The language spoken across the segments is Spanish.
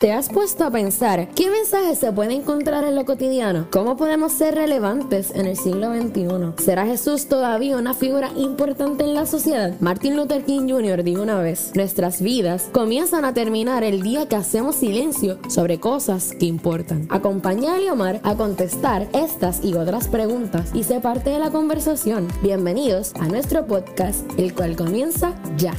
¿Te has puesto a pensar qué mensajes se puede encontrar en lo cotidiano? ¿Cómo podemos ser relevantes en el siglo XXI? ¿Será Jesús todavía una figura importante en la sociedad? Martin Luther King Jr. dijo una vez, nuestras vidas comienzan a terminar el día que hacemos silencio sobre cosas que importan. Acompaña a Leomar a contestar estas y otras preguntas y sé parte de la conversación. Bienvenidos a nuestro podcast, el cual comienza ya.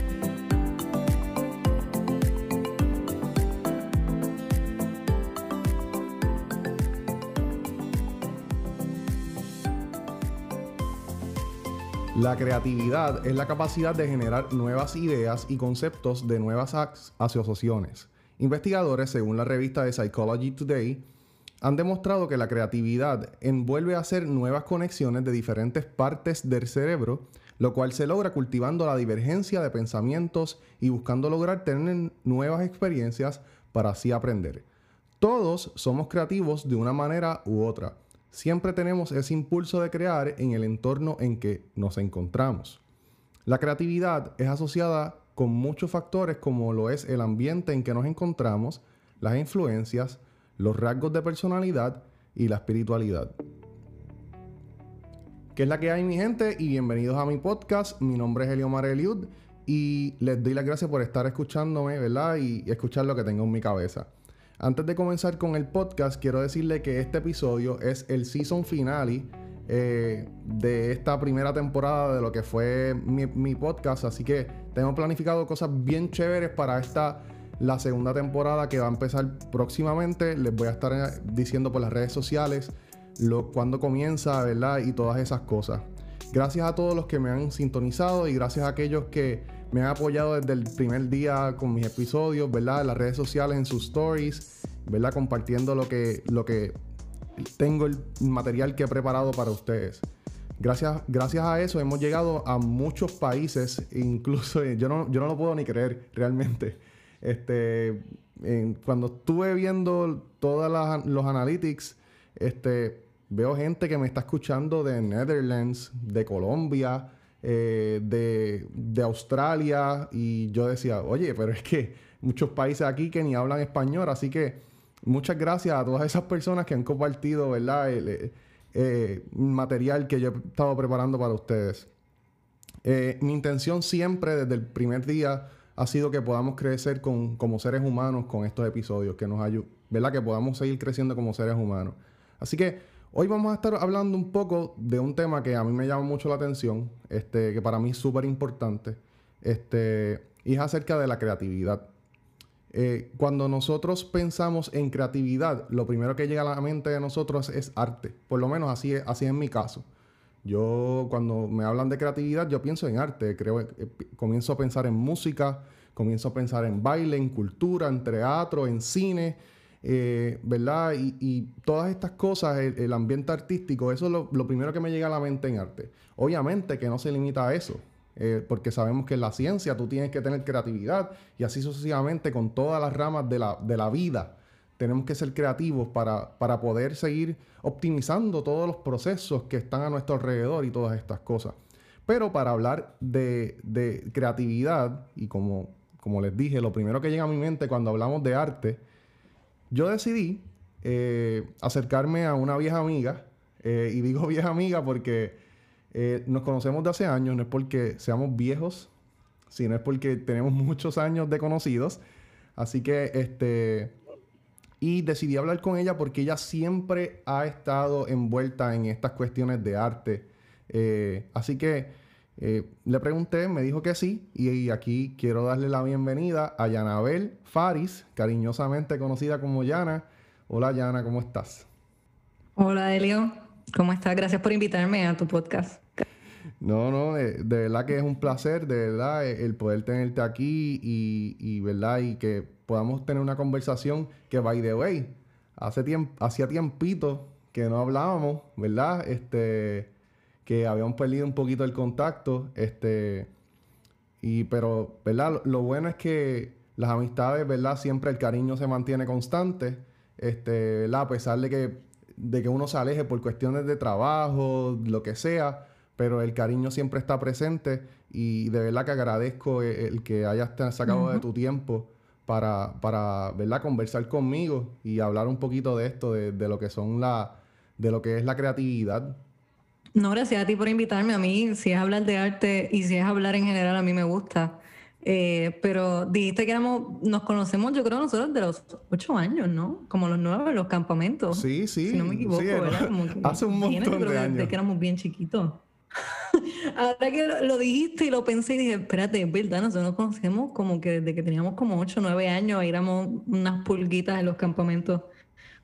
La creatividad es la capacidad de generar nuevas ideas y conceptos de nuevas asociaciones. Investigadores, según la revista de Psychology Today, han demostrado que la creatividad envuelve a hacer nuevas conexiones de diferentes partes del cerebro, lo cual se logra cultivando la divergencia de pensamientos y buscando lograr tener nuevas experiencias para así aprender. Todos somos creativos de una manera u otra siempre tenemos ese impulso de crear en el entorno en que nos encontramos. La creatividad es asociada con muchos factores como lo es el ambiente en que nos encontramos, las influencias, los rasgos de personalidad y la espiritualidad. ¿Qué es la que hay mi gente? Y bienvenidos a mi podcast. Mi nombre es Eliomar Eliud y les doy las gracias por estar escuchándome, ¿verdad? Y, escuchar lo que tengo en mi cabeza. Antes de comenzar con el podcast, quiero decirle que este episodio es el season finale eh, de esta primera temporada de lo que fue mi, podcast. Así que tengo planificado cosas bien chéveres para esta, la segunda temporada que va a empezar próximamente. Les voy a estar eh, diciendo por las redes sociales lo, cuándo comienza, ¿verdad? Y todas esas cosas. Gracias a todos los que me han sintonizado y gracias a aquellos que me han apoyado desde el primer día con mis episodios, ¿verdad? En las redes sociales, en sus stories, ¿verdad? Compartiendo lo que, lo que tengo el material que he preparado para ustedes. Gracias, gracias a eso hemos llegado a muchos países, incluso yo no, yo no lo puedo ni creer realmente. Este, cuando estuve viendo todos los analytics, este, veo gente que me está escuchando de Netherlands, de Colombia, eh, de, Australia y yo decía, oye, pero es que muchos países aquí que ni hablan español, así que muchas gracias a todas esas personas que han compartido, ¿verdad? El, eh, eh, material que yo he estado preparando para ustedes. mi intención siempre desde el primer día ha sido que podamos crecer con, como seres humanos con estos episodios, que nos ayuden, ¿verdad? Que podamos seguir creciendo como seres humanos. Así que Hoy vamos a estar hablando un poco de un tema que a mí me llama mucho la atención, este, que para mí es súper importante, este, y es acerca de la creatividad. Eh, cuando nosotros pensamos en creatividad, lo primero que llega a la mente de nosotros es arte. Por lo menos así es, así es en mi caso. Yo, cuando me hablan de creatividad, yo pienso en arte. Creo, eh, comienzo a pensar en música, comienzo a pensar en baile, en cultura, en teatro, en cine. Eh, ¿verdad? Y, todas estas cosas, el, ambiente artístico, eso es lo, primero que me llega a la mente en arte. Obviamente que no se limita a eso, eh, porque sabemos que en la ciencia tú tienes que tener creatividad y así sucesivamente con todas las ramas de la, vida. Tenemos que ser creativos para, poder seguir optimizando todos los procesos que están a nuestro alrededor y todas estas cosas. Pero para hablar de, creatividad, y como, como les dije, lo primero que llega a mi mente cuando hablamos de arte, yo decidí eh, acercarme a una vieja amiga, eh, y digo vieja amiga porque eh, nos conocemos de hace años, no es porque seamos viejos, sino es porque tenemos muchos años de conocidos. Así que, este, y decidí hablar con ella porque ella siempre ha estado envuelta en estas cuestiones de arte. así que le pregunté, me dijo que sí, y, aquí quiero darle la bienvenida a Yanabel Faris, cariñosamente conocida como Yana. Hola Yana, ¿cómo estás? Hola Elio, ¿cómo estás? Gracias por invitarme a tu podcast. No, no, de, verdad que es un placer, de verdad, eh, el poder tenerte aquí y, verdad, y que podamos tener una conversación que, by the way, hace tiempo, hacía tiempito que no hablábamos, ¿verdad? Este, que habíamos perdido un poquito el contacto, este, y pero, ¿verdad? Lo, bueno es que las amistades, ¿verdad? Siempre el cariño se mantiene constante, este, ¿verdad? A pesar de que, de que uno se aleje por cuestiones de trabajo, lo que sea, pero el cariño siempre está presente y de verdad que agradezco el, que hayas sacado de tu tiempo para, para ¿verdad? conversar conmigo y hablar un poquito de esto, de, de lo que son la, de lo que es la creatividad. No, gracias a ti por invitarme. A mí, si es hablar de arte y si es hablar en general, a mí me gusta. Eh, pero dijiste que éramos, nos conocemos, yo creo, nosotros de los ocho años, ¿no? Como los nueve, los campamentos. Sí, sí. Si no me equivoco, ¿verdad? hace un montón de años. Desde que éramos bien chiquitos. Ahora que lo, dijiste y lo pensé y dije, espérate, es verdad, nosotros nos conocemos como que desde que teníamos como ocho o 9 años, éramos unas pulguitas en los campamentos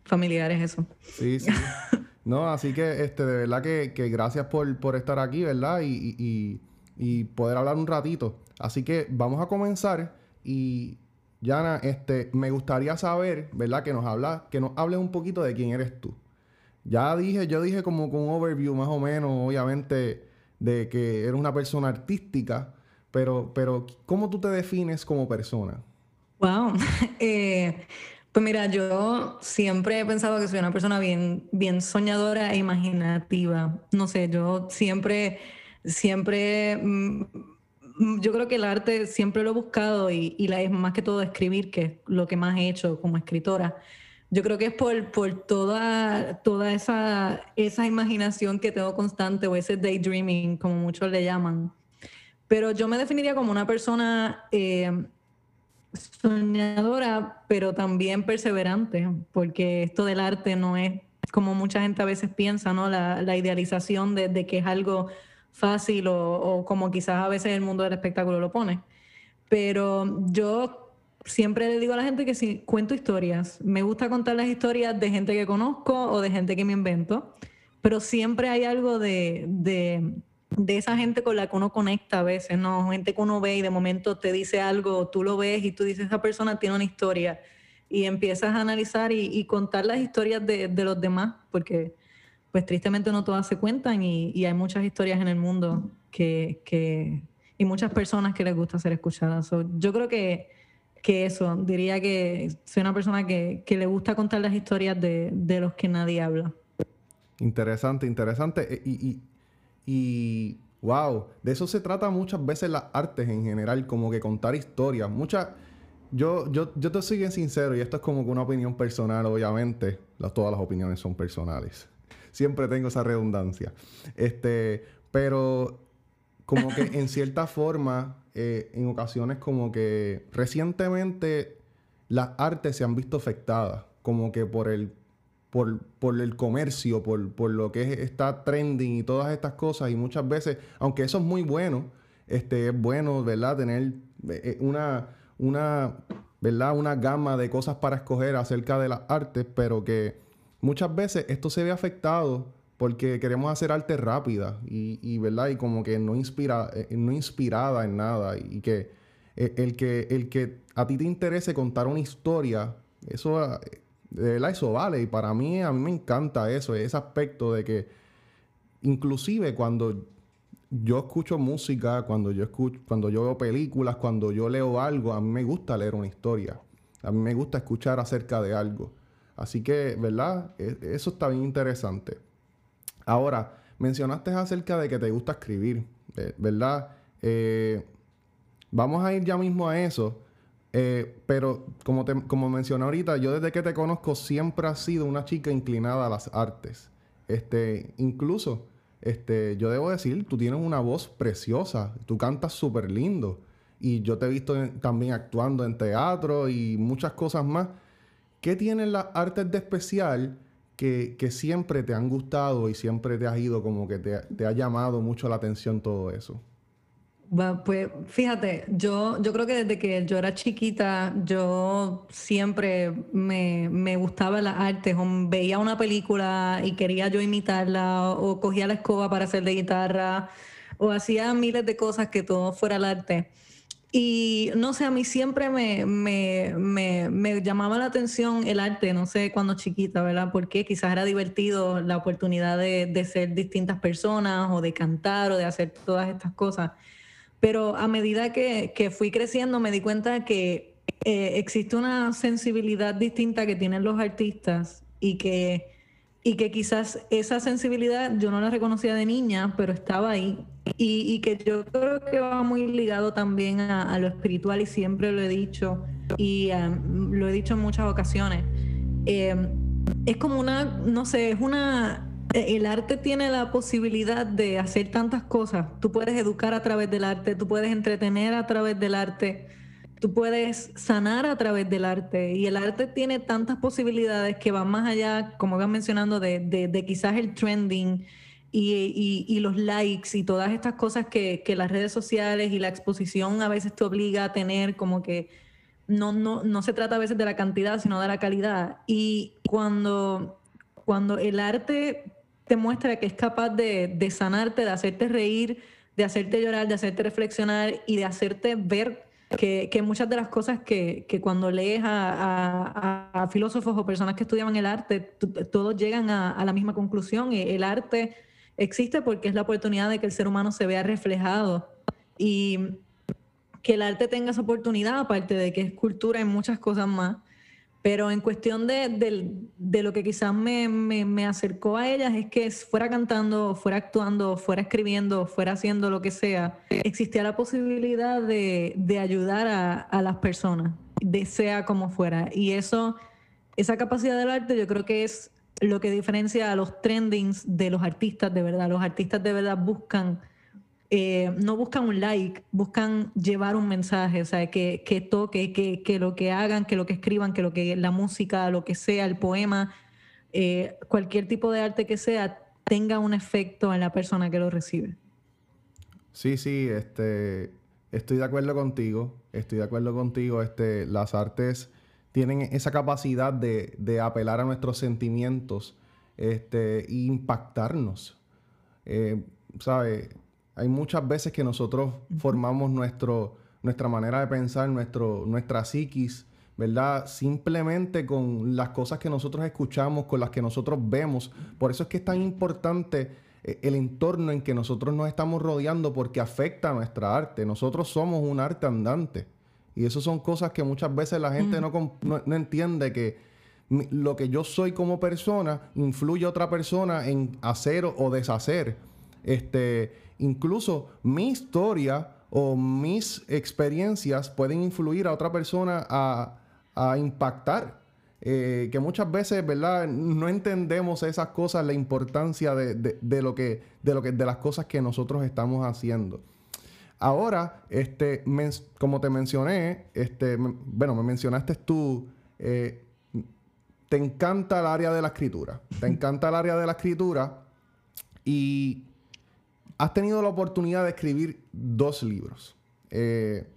familiares, eso. Sí, sí. No, así que este, de verdad que, que gracias por, por, estar aquí, ¿verdad? Y, y, poder hablar un ratito. Así que vamos a comenzar y Yana, este, me gustaría saber, ¿verdad? Que nos habla, que nos hables un poquito de quién eres tú. Ya dije, yo dije como con un overview más o menos, obviamente, de que eres una persona artística, pero, pero ¿cómo tú te defines como persona? Wow. eh, pues mira, yo siempre he pensado que soy una persona bien, bien soñadora e imaginativa. No sé, yo siempre, siempre, mm, yo creo que el arte siempre lo he buscado y, y la, es más que todo escribir, que es lo que más he hecho como escritora. Yo creo que es por, por toda, toda esa, esa imaginación que tengo constante o ese daydreaming, como muchos le llaman. Pero yo me definiría como una persona eh, soñadora, pero también perseverante, porque esto del arte no es como mucha gente a veces piensa, ¿no? La, idealización de, que es algo fácil o, como quizás a veces el mundo del espectáculo lo pone. Pero yo siempre le digo a la gente que si cuento historias, me gusta contar las historias de gente que conozco o de gente que me invento, pero siempre hay algo de, de, esa gente con la que uno conecta a veces, ¿no? Gente que uno ve y de momento te dice algo, tú lo ves y tú dices, esa persona tiene una historia y empiezas a analizar y, y contar las historias de, de, los demás, porque pues tristemente no todas se cuentan y, hay muchas historias en el mundo que, que, y muchas personas que les gusta ser escuchadas. Yo creo que que eso. Diría que soy una persona que, que le gusta contar las historias de, de, los que nadie habla. Interesante, interesante. E, y, wow, de eso se trata muchas veces las artes en general, como que contar historias. Muchas. Yo, yo, yo te soy bien sincero, y esto es como que una opinión personal, obviamente. Todas las opiniones son personales. Siempre tengo esa redundancia. Este, pero como que en cierta forma eh, en ocasiones como que recientemente las artes se han visto afectadas, como que por el, por, por el comercio, por, por, lo que es, está trending y todas estas cosas. Y muchas veces, aunque eso es muy bueno, este, es bueno, ¿verdad? Tener eh, eh, una, una, ¿verdad? Una gama de cosas para escoger acerca de las artes, pero que muchas veces esto se ve afectado porque queremos hacer arte rápida y, y, ¿verdad? Y como que no, inspira, eh, no inspirada en nada y que el, que el que a ti te interese contar una historia, eso, verdad, eso vale. Y para mí, a mí me encanta eso, ese aspecto de que inclusive cuando yo escucho música, cuando yo escucho, cuando yo veo películas, cuando yo leo algo, a mí me gusta leer una historia. A mí me gusta escuchar acerca de algo. Así que, ¿verdad? E, eso está bien interesante. Ahora, mencionaste acerca de que te gusta escribir, ¿verdad? Eh, vamos a ir ya mismo a eso. Eh, pero como, te, como mencioné ahorita, yo desde que te conozco siempre has sido una chica inclinada a las artes. Este, incluso, este, yo debo decir, tú tienes una voz preciosa, tú cantas súper lindo. Y yo te he visto también actuando en teatro y muchas cosas más. ¿Qué tienen las artes de especial que, que, siempre te han gustado y siempre te has ido como que te, te ha llamado mucho la atención todo eso? Pues fíjate, yo, yo creo que desde que yo era chiquita, yo siempre me, me gustaba las artes, o veía una película y quería yo imitarla, o cogía la escoba para hacer de guitarra, o hacía miles de cosas que todo fuera el arte. Y no sé, a mí siempre me, me, me, me, llamaba la atención el arte, no sé, cuando chiquita, ¿verdad? Porque quizás era divertido la oportunidad de, de, ser distintas personas o de cantar o de hacer todas estas cosas. Pero a medida que, que fui creciendo me di cuenta que eh, existe una sensibilidad distinta que tienen los artistas y que y que quizás esa sensibilidad yo no la reconocía de niña, pero estaba ahí. Y, y que yo creo que va muy ligado también a, a, lo espiritual y siempre lo he dicho, y um, lo he dicho en muchas ocasiones, eh, es como una, no sé, es una, el arte tiene la posibilidad de hacer tantas cosas. Tú puedes educar a través del arte, tú puedes entretener a través del arte, tú puedes sanar a través del arte. Y el arte tiene tantas posibilidades que van más allá, como iban mencionando, de, de, quizás el trending y, y, los likes y todas estas cosas que, que las redes sociales y la exposición a veces te obliga a tener como que no, no, no se trata a veces de la cantidad, sino de la calidad. Y cuando, cuando el arte te muestra que es capaz de, de, sanarte, de hacerte reír, de hacerte llorar, de hacerte reflexionar y de hacerte ver que, muchas de las cosas que, que cuando lees a, filósofos o personas que estudiaban el arte, todos llegan a, a, la misma conclusión. El arte existe porque es la oportunidad de que el ser humano se vea reflejado. Y que el arte tenga esa oportunidad, aparte de que es cultura en muchas cosas más. Pero en cuestión de, de, lo que quizás me, me, me, acercó a ellas es que fuera cantando, fuera actuando, fuera escribiendo, fuera haciendo lo que sea, existía la posibilidad de, de ayudar a, a, las personas, de sea como fuera. Y eso, esa capacidad del arte yo creo que es lo que diferencia a los trendings de los artistas de verdad. Los artistas de verdad buscan eh, no buscan un like, buscan llevar un mensaje, o sea, que, que toque, que, lo que hagan, que lo que escriban, que lo que la música, lo que sea, el poema, eh, cualquier tipo de arte que sea, tenga un efecto en la persona que lo recibe. Sí, sí, este, estoy de acuerdo contigo, estoy de acuerdo contigo, este, las artes tienen esa capacidad de, de apelar a nuestros sentimientos este, e impactarnos. Eh, ¿Sabes? Hay muchas veces que nosotros formamos nuestro, nuestra manera de pensar, nuestro, nuestra psiquis, ¿verdad? Simplemente con las cosas que nosotros escuchamos, con las que nosotros vemos. Por eso es que es tan importante eh, el entorno en que nosotros nos estamos rodeando porque afecta a nuestra arte. Nosotros somos un arte andante. Y eso son cosas que muchas veces la gente no, no, entiende que lo que yo soy como persona influye a otra persona en hacer o deshacer. Este, Incluso mi historia o mis experiencias pueden influir a otra persona a, impactar. Eh, que muchas veces, ¿verdad? No entendemos esas cosas, la importancia de, lo que, de lo que, de las cosas que nosotros estamos haciendo. Ahora, este, como te mencioné, este, bueno, me mencionaste tú, eh, te encanta el área de la escritura, te encanta el área de la escritura y has tenido la oportunidad de escribir dos libros. Eh,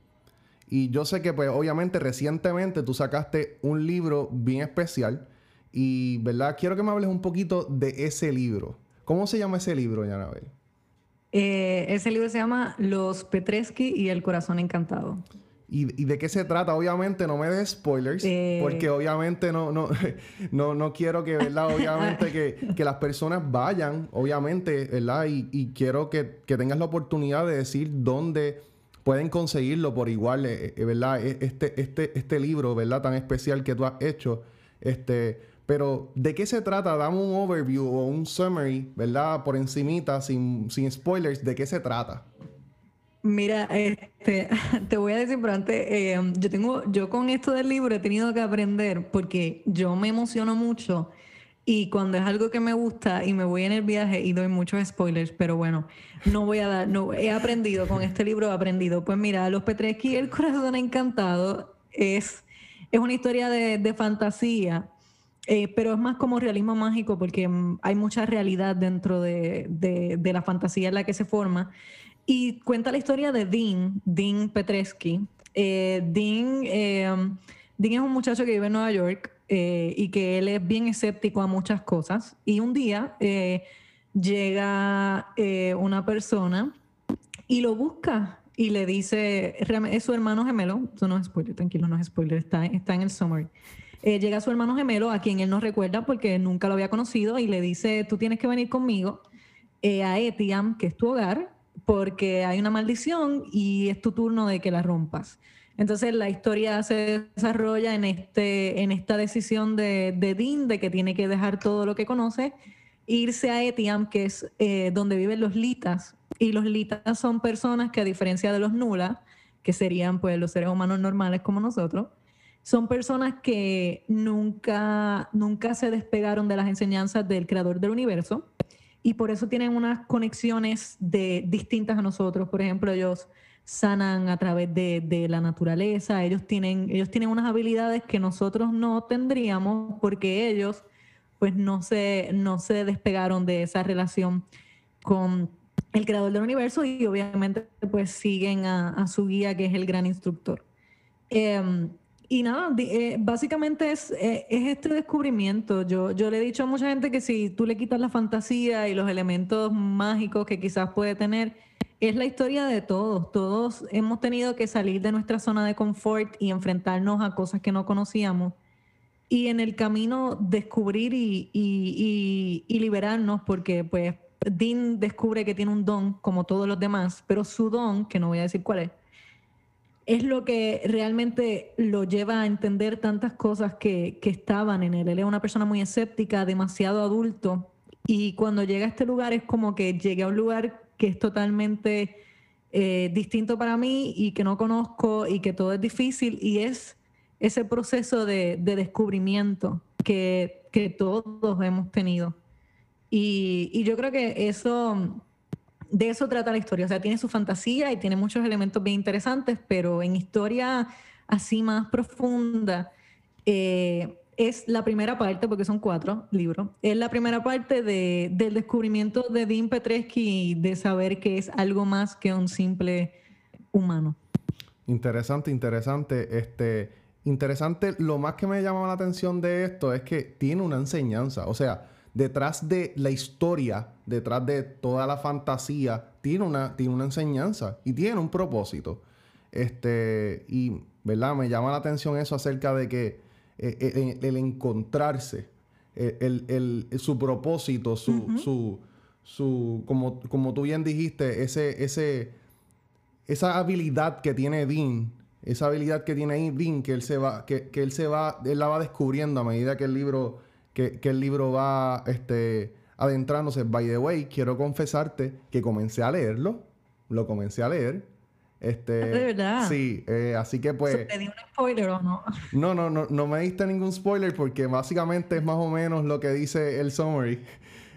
y yo sé que, pues, obviamente, recientemente tú sacaste un libro bien especial. Y, ¿verdad? Quiero que me hables un poquito de ese libro. ¿Cómo se llama ese libro, Yanabel? Eh, ese libro se llama Los Petresky y el Corazón Encantado. ¿Y, de qué se trata? Obviamente no me des spoilers, eh. porque obviamente no, no, no, no quiero que, ¿verdad? Obviamente que, que, las personas vayan, obviamente, ¿verdad? Y, y quiero que, que, tengas la oportunidad de decir dónde pueden conseguirlo por igual, eh, eh, ¿verdad? E, este, este, este libro, ¿verdad? Tan especial que tú has hecho. Este, pero, ¿de qué se trata? Dame un overview o un summary, ¿verdad? Por encimita, sin, sin spoilers, ¿de qué se trata? Mira, este, te voy a decir, pero antes, eh, yo tengo, yo con esto del libro he tenido que aprender porque yo me emociono mucho y cuando es algo que me gusta y me voy en el viaje y doy muchos spoilers, pero bueno, no voy a dar, no, he aprendido con este libro, he aprendido. Pues mira, Los Petresky, El Corazón Encantado es, es una historia de, fantasía. Eh, pero es más como realismo mágico porque mm, hay mucha realidad dentro de, de, la fantasía en la que se forma. Y cuenta la historia de Dean, Dean Petresky. Eh, Dean, eh, Dean, es un muchacho que vive en Nueva York eh, y que él es bien escéptico a muchas cosas. Y un día llega una persona y lo busca y le dice, es su hermano gemelo, eso no es spoiler, tranquilo, no es spoiler, está, está en el summary. llega su hermano gemelo, a quien él no recuerda porque nunca lo había conocido, y le dice, tú tienes que venir conmigo a Etiam, que es tu hogar, porque hay una maldición y es tu turno de que la rompas. Entonces la historia se desarrolla en, este, en esta decisión de, de Dean de que tiene que dejar todo lo que conoce, irse a Etiam, que es eh, donde viven los litas. Y los litas son personas que a diferencia de los nulas, que serían pues los seres humanos normales como nosotros, son personas que nunca, nunca se despegaron de las enseñanzas del creador del universo y por eso tienen unas conexiones de, distintas a nosotros. Por ejemplo, ellos sanan a través de, la naturaleza, ellos tienen, ellos tienen unas habilidades que nosotros no tendríamos porque ellos pues no se, no se despegaron de esa relación con el creador del universo y obviamente pues siguen a, su guía que es el gran instructor. Em, y nada, eh, básicamente es, eh, es, este descubrimiento. Yo, yo le he dicho a mucha gente que si tú le quitas la fantasía y los elementos mágicos que quizás puede tener, es la historia de todos. Todos hemos tenido que salir de nuestra zona de confort y enfrentarnos a cosas que no conocíamos. Y en el camino descubrir y, y, y liberarnos, porque pues Dean descubre que tiene un don como todos los demás, pero su don, que no voy a decir cuál es, es lo que realmente lo lleva a entender tantas cosas que, estaban en él. Él es una persona muy escéptica, demasiado adulto, y cuando llega a este lugar es como que llegué a un lugar que es totalmente eh, distinto para mí y que no conozco y que todo es difícil, y es ese proceso de, descubrimiento que, todos hemos tenido. Y, y yo creo que eso de eso trata la historia. O sea, tiene su fantasía y tiene muchos elementos bien interesantes, pero en historia así más profunda, eh, es la primera parte, porque son cuatro libros, es la primera parte de, del descubrimiento de Dean Petresky de saber que es algo más que un simple humano. Interesante, interesante. Este, interesante, lo más que me llama la atención de esto es que tiene una enseñanza. O sea, detrás de la historia, detrás de toda la fantasía, tiene una, tiene una enseñanza y tiene un propósito. Este, y, ¿verdad? Me llama la atención eso acerca de que eh, eh, el, encontrarse, el, su propósito, su, su, su como, como tú bien dijiste, ese, ese, esa habilidad que tiene Dean, esa habilidad que tiene Dean, que él se va, que, que él se va, él la va descubriendo a medida que el libro que, el libro va este, adentrándose. By the way, quiero confesarte que comencé a leerlo. Lo comencé a leer. Este, ¿De verdad? Sí, eh, así que pues... ¿Te di un spoiler o no? No, no, no, no me diste ningún spoiler porque básicamente es más o menos lo que dice el summary.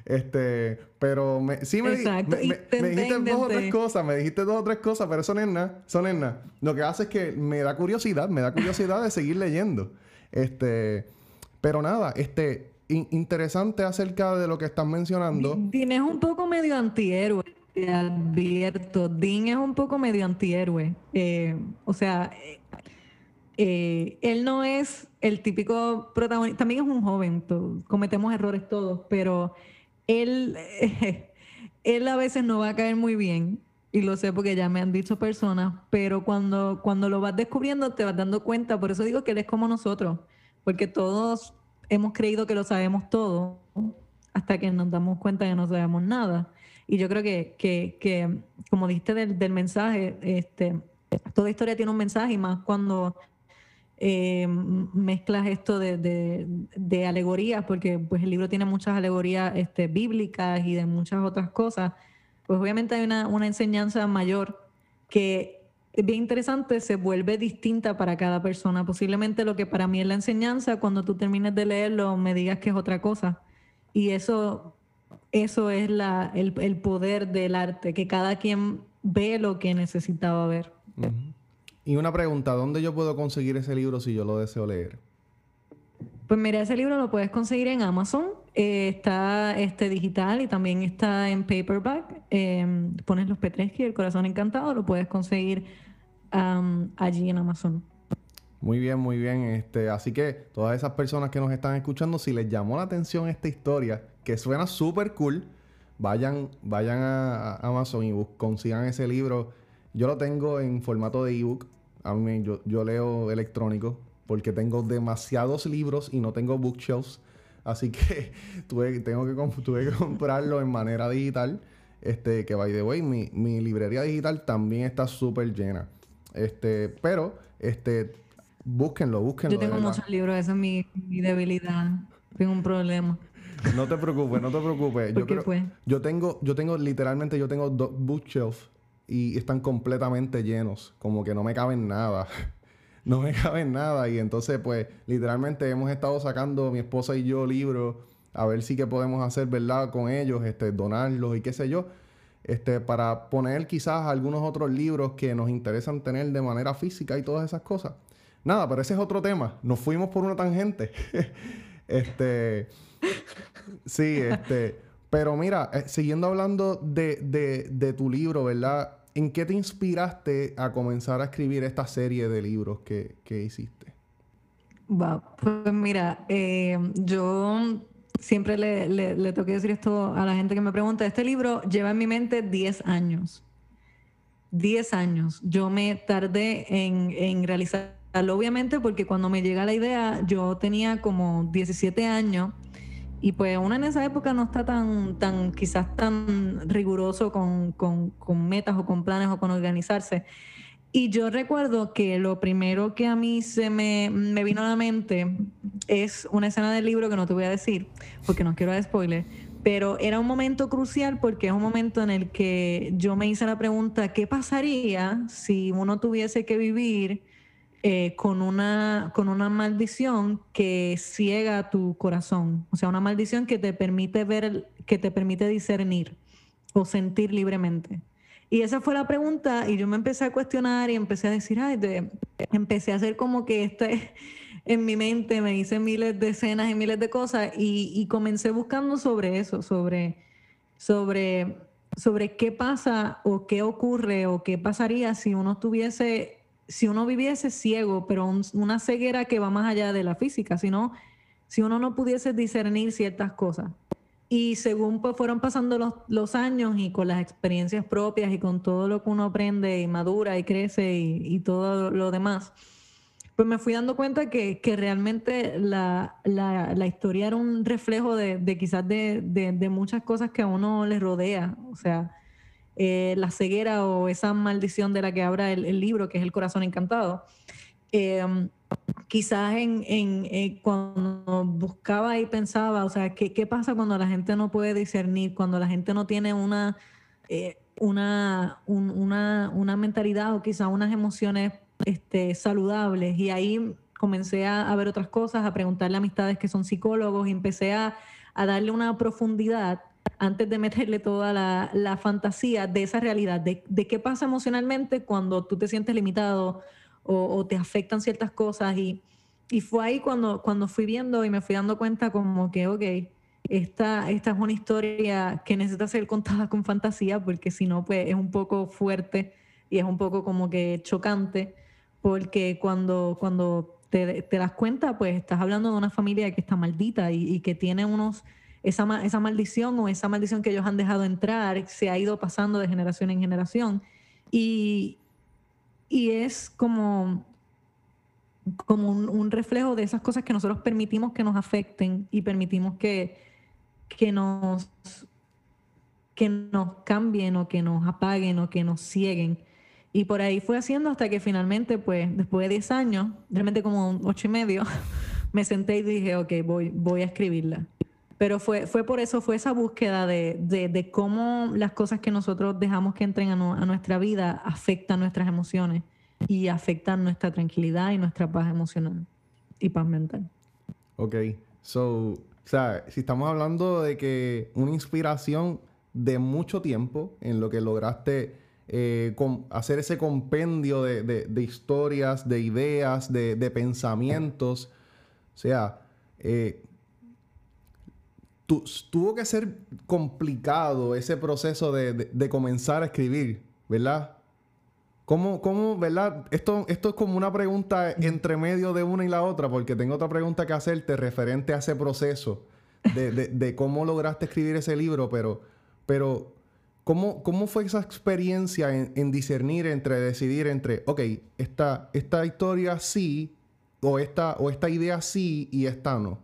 Este, pero me, sí me, me, dijiste dos o tres cosas, me dijiste dos o tres cosas, pero son es son Lo que hace es que me da curiosidad, me da curiosidad de seguir leyendo. Este, pero nada, este, interesante acerca de lo que estás mencionando. Dean es un poco medio antihéroe, te advierto. Dean es un poco medio antihéroe. Eh, o sea, eh, él no es el típico protagonista. También es un joven, cometemos errores todos, pero él, él a veces no va a caer muy bien. Y lo sé porque ya me han dicho personas, pero cuando, cuando lo vas descubriendo te vas dando cuenta. Por eso digo que él es como nosotros porque todos hemos creído que lo sabemos todo hasta que nos damos cuenta que no sabemos nada. Y yo creo que, que, como dijiste del, mensaje, este, toda historia tiene un mensaje y más cuando eh, mezclas esto de, de, alegorías, porque pues el libro tiene muchas alegorías este, bíblicas y de muchas otras cosas, pues obviamente hay una, una enseñanza mayor que bien interesante, se vuelve distinta para cada persona. Posiblemente lo que para mí es la enseñanza, cuando tú termines de leerlo me digas que es otra cosa. Y eso, eso es la, el, el, poder del arte, que cada quien ve lo que necesitaba ver. Y una pregunta, ¿dónde yo puedo conseguir ese libro si yo lo deseo leer? Pues mira, ese libro lo puedes conseguir en Amazon. Eh, está este digital y también está en paperback. Em, pones los Petresky, el corazón encantado, lo puedes conseguir allí en Amazon. Muy bien, muy bien. Este, así que todas esas personas que nos están escuchando, si les llamó la atención esta historia, que suena súper cool, vayan, vayan a, Amazon y consigan ese libro. Yo lo tengo en formato de ebook. A mí yo, yo leo electrónico porque tengo demasiados libros y no tengo bookshelves. Así que tuve, tengo que, tuve que comprarlo en manera digital. Este, que by the way, mi, mi librería digital también está súper llena. Este, pero, este, búsquenlo, búsquenlo. Yo tengo muchos libros, esa es mi, debilidad. Tengo un problema. No te preocupes, no te preocupes. yo, qué yo tengo, yo tengo, literalmente, yo tengo dos bookshelves y están completamente llenos. Como que no me caben nada. no me cabe nada. Y entonces, pues, literalmente hemos estado sacando mi esposa y yo libros a ver si qué podemos hacer, ¿verdad? Con ellos, este, donarlos y qué sé yo. Este, para poner quizás algunos otros libros que nos interesan tener de manera física y todas esas cosas. Nada, pero ese es otro tema. Nos fuimos por una tangente. este. Sí, este. Pero mira, eh, siguiendo hablando de, de, tu libro, ¿verdad? ¿En qué te inspiraste a comenzar a escribir esta serie de libros que, que hiciste? pues mira, eh, yo siempre le, le, tengo que decir esto a la gente que me pregunta. Este libro lleva en mi mente 10 años. 10 años. Yo me tardé en, en realizarlo, obviamente, porque cuando me llega la idea, yo tenía como 17 años. Y pues uno en esa época no está tan, tan quizás tan riguroso con, con, con metas o con planes o con organizarse. Y yo recuerdo que lo primero que a mí se me, me, vino a la mente es una escena del libro que no te voy a decir, porque no quiero dar spoiler, pero era un momento crucial porque es un momento en el que yo me hice la pregunta, ¿qué pasaría si uno tuviese que vivir eh, con, una, con una maldición que ciega tu corazón? O sea, una maldición que te permite ver, que te permite discernir o sentir libremente. Y esa fue la pregunta y yo me empecé a cuestionar y empecé a decir, ay, empecé a hacer como que este en mi mente, me hice miles de escenas y miles de cosas y, comencé buscando sobre eso, sobre, sobre, sobre qué pasa o qué ocurre o qué pasaría si uno tuviese, si uno viviese ciego, pero una ceguera que va más allá de la física, sino si uno no pudiese discernir ciertas cosas. Y según pues, fueron pasando los, los, años y con las experiencias propias y con todo lo que uno aprende y madura y crece y, y todo lo demás, pues me fui dando cuenta que, que realmente la, la, la, historia era un reflejo de, de quizás de, de, muchas cosas que a uno le rodea. O sea, eh, la ceguera o esa maldición de la que habla el, el libro, que es el corazón encantado. Eh, quizás en, eh, cuando buscaba y pensaba, o sea, ¿qué, ¿qué, pasa cuando la gente no puede discernir, cuando la gente no tiene una, eh, una, una, una, mentalidad o quizás unas emociones este, saludables? Y ahí comencé a, a, ver otras cosas, a preguntarle a amistades que son psicólogos y empecé a, a darle una profundidad antes de meterle toda la, la fantasía de esa realidad, de, de qué pasa emocionalmente cuando tú te sientes limitado o, te afectan ciertas cosas. Y, y, fue ahí cuando, cuando fui viendo y me fui dando cuenta como que, ok, esta, esta es una historia que necesita ser contada con fantasía porque si no, pues es un poco fuerte y es un poco como que chocante porque cuando, cuando te, te das cuenta, pues estás hablando de una familia que está maldita y, y que tiene unos... Esa, esa maldición o esa maldición que ellos han dejado entrar se ha ido pasando de generación en generación. Y, y es como, como un, reflejo de esas cosas que nosotros permitimos que nos afecten y permitimos que, que, nos, que nos cambien o que nos apaguen o que nos cieguen. Y por ahí fue haciendo hasta que finalmente, pues, después de 10 años, realmente como 8 y medio, me senté y dije, ok, voy, voy a escribirla. Pero fue, fue por eso, fue esa búsqueda de, de, cómo las cosas que nosotros dejamos que entren a, nuestra vida afectan nuestras emociones y afectan nuestra tranquilidad y nuestra paz emocional y paz mental. Ok, so, o sea, si estamos hablando de que una inspiración de mucho tiempo en lo que lograste eh, hacer ese compendio de, de, historias, de ideas, de, pensamientos, o sea, eh, tuvo que ser complicado ese proceso de, comenzar a escribir, ¿verdad? ¿Cómo, cómo verdad? Esto, esto es como una pregunta entre medio de una y la otra, porque tengo otra pregunta que hacerte referente a ese proceso de, cómo lograste escribir ese libro, pero, pero ¿cómo, cómo fue esa experiencia en, discernir entre, decidir entre, ok, esta, esta historia sí, o esta, o esta idea sí y esta no?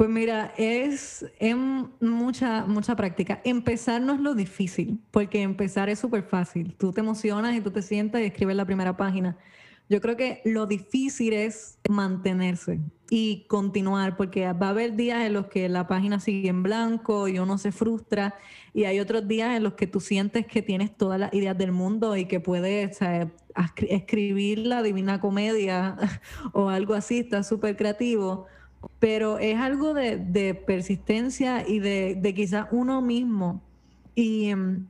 Pues mira, es en mucha, mucha práctica. Empezar no es lo difícil, porque empezar es súper fácil. Tú te emocionas y tú te sientas y escribes la primera página. Yo creo que lo difícil es mantenerse y continuar, porque va a haber días en los que la página sigue en blanco y uno se frustra, y hay otros días en los que tú sientes que tienes todas las ideas del mundo y que puedes escribir la Divina Comedia o algo así, está súper creativo, pero es algo de, persistencia y de, de quizás uno mismo. Y mm,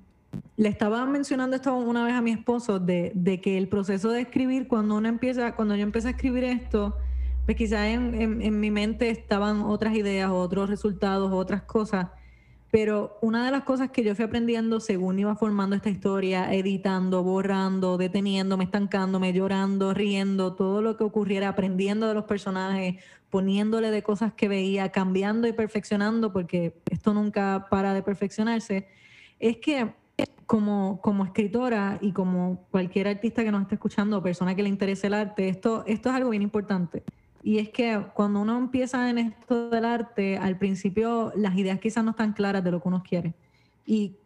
le estaba mencionando esto una vez a mi esposo de, que el proceso de escribir, cuando uno empieza, cuando yo empecé a escribir esto, pues quizás en, mi mente estaban otras ideas, otros resultados, otras cosas. Pero una de las cosas que yo fui aprendiendo según iba formando esta historia, editando, borrando, deteniéndome, estancándome, llorando, riendo, todo lo que ocurriera, aprendiendo de los personajes, poniéndole de cosas que veía, cambiando y perfeccionando, porque esto nunca para de perfeccionarse, es que como, como escritora y como cualquier artista que nos esté escuchando persona que le interese el arte, esto, esto es algo bien importante. Y es que cuando uno empieza en esto del arte, al principio las ideas quizás no están claras de lo que uno quiere. Y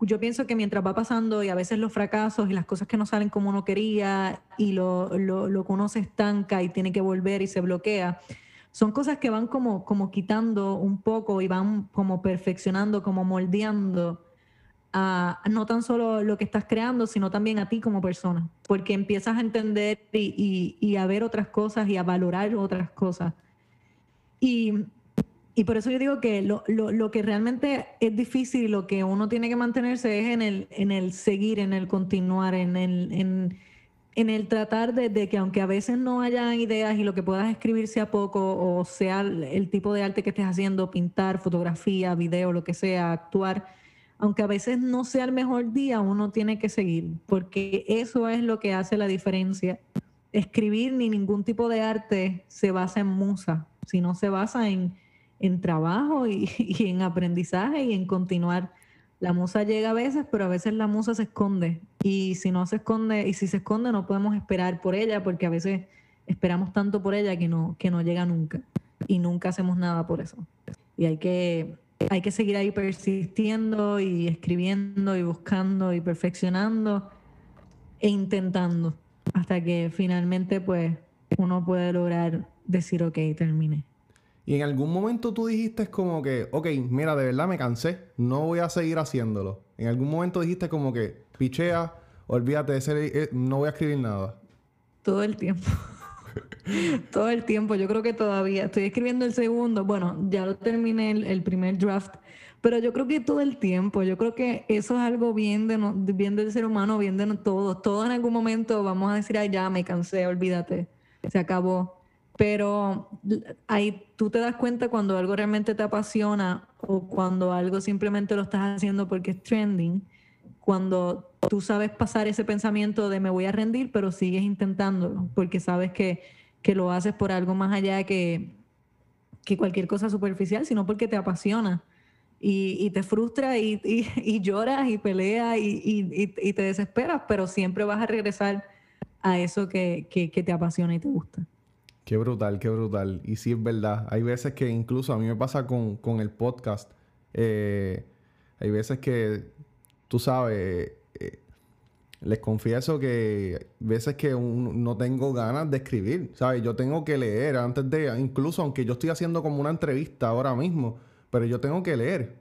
yo pienso que mientras va pasando y a veces los fracasos y las cosas que no salen como uno quería y lo, lo, lo que uno se estanca y tiene que volver y se bloquea, son cosas que van como, como quitando un poco y van como perfeccionando, como moldeando no tan solo lo que estás creando, sino también a ti como persona, porque empiezas a entender y, a ver otras cosas y a valorar otras cosas. Y, por eso yo digo que lo, que realmente es difícil lo que uno tiene que mantenerse es en el, el seguir, en el continuar, en el, el tratar de, de, que aunque a veces no haya ideas y lo que puedas escribir sea poco o sea el tipo de arte que estés haciendo, pintar, fotografía, video, lo que sea, actuar, aunque a veces no sea el mejor día, uno tiene que seguir, porque eso es lo que hace la diferencia. Escribir ni ningún tipo de arte se basa en musa, sino se basa en, trabajo y, en aprendizaje y en continuar. La musa llega a veces, pero a veces la musa se esconde. Y si no se esconde, y si se esconde, no podemos esperar por ella, porque a veces esperamos tanto por ella que no, que no llega nunca. Y nunca hacemos nada por eso. Y hay que hay que seguir ahí persistiendo y escribiendo y buscando y perfeccionando e intentando hasta que finalmente pues uno puede lograr decir ok, terminé. Y en algún momento tú dijiste como que, ok, mira, de verdad me cansé, no voy a seguir haciéndolo. En algún momento dijiste como que, pichea, olvídate de ser, eh, no voy a escribir nada. Todo el tiempo. Todo el tiempo. Yo creo que todavía estoy escribiendo el segundo. Bueno, ya lo terminé el, primer draft. Pero yo creo que todo el tiempo, yo creo que eso es algo bien, de bien del ser humano, bien de todos. Todos en algún momento vamos a decir, ay, ya me cansé, olvídate, se acabó. Pero ahí tú te das cuenta cuando algo realmente te apasiona o cuando algo simplemente lo estás haciendo porque es trending, cuando tú sabes pasar ese pensamiento de me voy a rendir, pero sigues intentándolo, porque sabes que, lo haces por algo más allá que, que cualquier cosa superficial, sino porque te apasiona. Y, te frustra y, lloras y peleas y, te desesperas, pero siempre vas a regresar a eso que, te apasiona y te gusta. Qué brutal, qué brutal. Y sí es verdad. Hay veces que incluso a mí me pasa con, el podcast. Eh, hay veces que, tú sabes, eh, les confieso que veces que no tengo ganas de escribir, ¿sabes? Yo tengo que leer antes de, incluso aunque yo estoy haciendo como una entrevista ahora mismo, pero yo tengo que leer,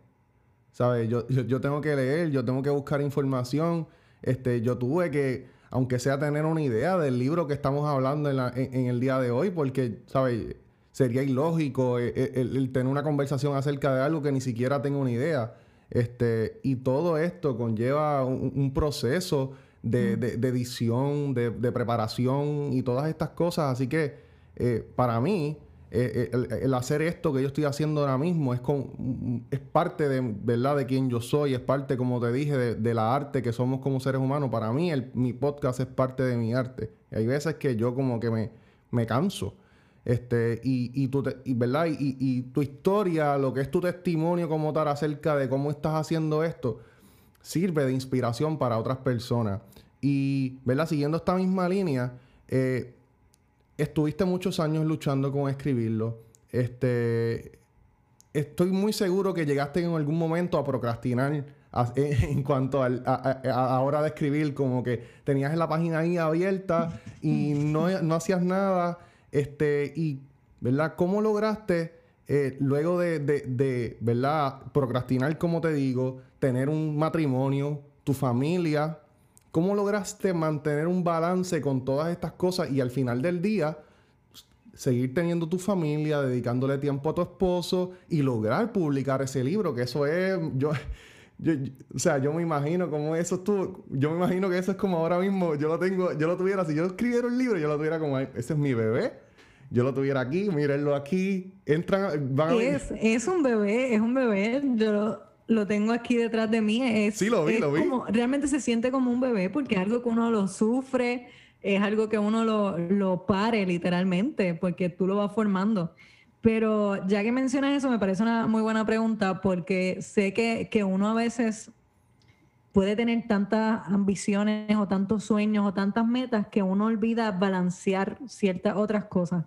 ¿sabes? Yo, yo, tengo que leer, yo tengo que buscar información, este, yo tuve que, aunque sea tener una idea del libro que estamos hablando en, el día de hoy, porque, ¿sabes? Sería ilógico eh, eh, el tener una conversación acerca de algo que ni siquiera tengo una idea. Este, y todo esto conlleva un, proceso de, edición, de, preparación y todas estas cosas. Así que eh, para mí, eh, eh, el, hacer esto que yo estoy haciendo ahora mismo es, con, es parte de, ¿verdad? de quien yo soy, es parte, como te dije, de, la arte que somos como seres humanos. Para mí, el, mi podcast es parte de mi arte. hay veces que yo como que me, me canso. Este, y, tu, historia, lo que es tu testimonio como tal acerca de cómo estás haciendo esto, sirve de inspiración para otras personas. Y, ¿verdad? Siguiendo esta misma línea, eh, estuviste muchos años luchando con escribirlo. Este, estoy muy seguro que llegaste en algún momento a procrastinar en cuanto a, a, hora de escribir, como que tenías la página ahí abierta y no, no hacías nada. Este, y, ¿verdad? ¿Cómo lograste, eh, luego de, de, ¿verdad? Procrastinar, como te digo, tener un matrimonio, tu familia, ¿cómo lograste mantener un balance con todas estas cosas y al final del día seguir teniendo tu familia, dedicándole tiempo a tu esposo y lograr publicar ese libro, que eso es, yo, o sea, yo me imagino como eso estuvo, yo me imagino que eso es como ahora mismo, yo lo tengo, yo lo tuviera, si yo escribiera un libro, yo lo tuviera como, ese es mi bebé, yo lo tuviera aquí, mírenlo aquí, entran, van a es, es un bebé, es un bebé, yo lo, tengo aquí detrás de mí, es, sí, lo vi, lo vi. Como, realmente se siente como un bebé porque es algo que uno lo sufre, es algo que uno lo, lo pare literalmente, porque tú lo vas formando. Pero ya que mencionas eso, me parece una muy buena pregunta porque sé que, que, uno a veces puede tener tantas ambiciones o tantos sueños o tantas metas que uno olvida balancear ciertas otras cosas.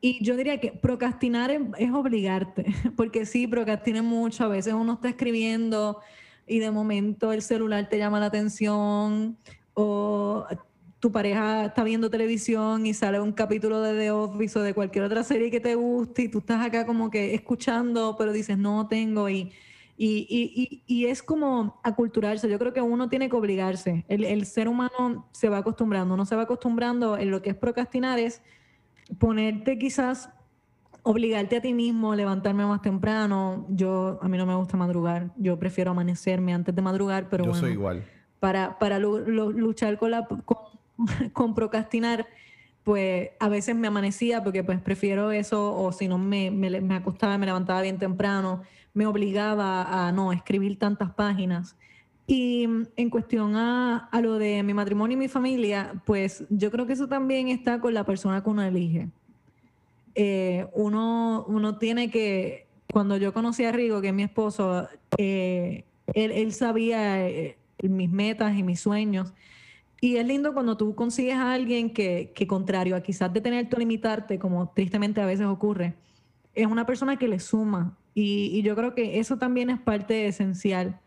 Y yo diría que procrastinar es, es obligarte, porque sí, procrastinar mucho, a veces uno está escribiendo y de momento el celular te llama la atención o tu pareja está viendo televisión y sale un capítulo de The Office o de cualquier otra serie que te guste y tú estás acá como que escuchando, pero dices, no tengo y, y, y, es como aculturarse. Yo creo que uno tiene que obligarse. El, el, ser humano se va acostumbrando, uno se va acostumbrando en lo que es procrastinar es ponerte quizás obligarte a ti mismo, levantarme más temprano. Yo, a mí no me gusta madrugar, yo prefiero amanecerme antes de madrugar, pero yo soy igual. Para, para luchar con la, con procrastinar, pues a veces me amanecía porque pues prefiero eso o si no me, me, acostaba, me levantaba bien temprano, me obligaba a no escribir tantas páginas. Y en cuestión a, a, lo de mi matrimonio y mi familia, pues yo creo que eso también está con la persona que uno elige. Eh, uno, uno tiene que, cuando yo conocí a Rigo, que es mi esposo, eh, él, él, sabía eh, mis metas y mis sueños y es lindo cuando tú consigues a alguien que, que contrario a quizás detenerte o limitarte, como tristemente a veces ocurre, es una persona que le suma. Y, y yo creo que eso también es parte esencial.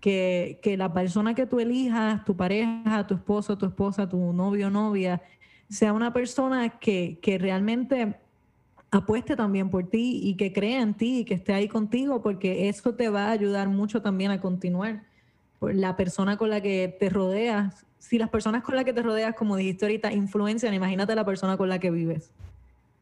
Que, que, la persona que tú elijas, tu pareja, tu esposo, tu esposa, tu novio novia, sea una persona que, que realmente apueste también por ti y que crea en ti y que esté ahí contigo, porque eso te va a ayudar mucho también a continuar. La persona con la que te rodeas si las personas con las que te rodeas, como dijiste ahorita, influencian, imagínate la persona con la que vives.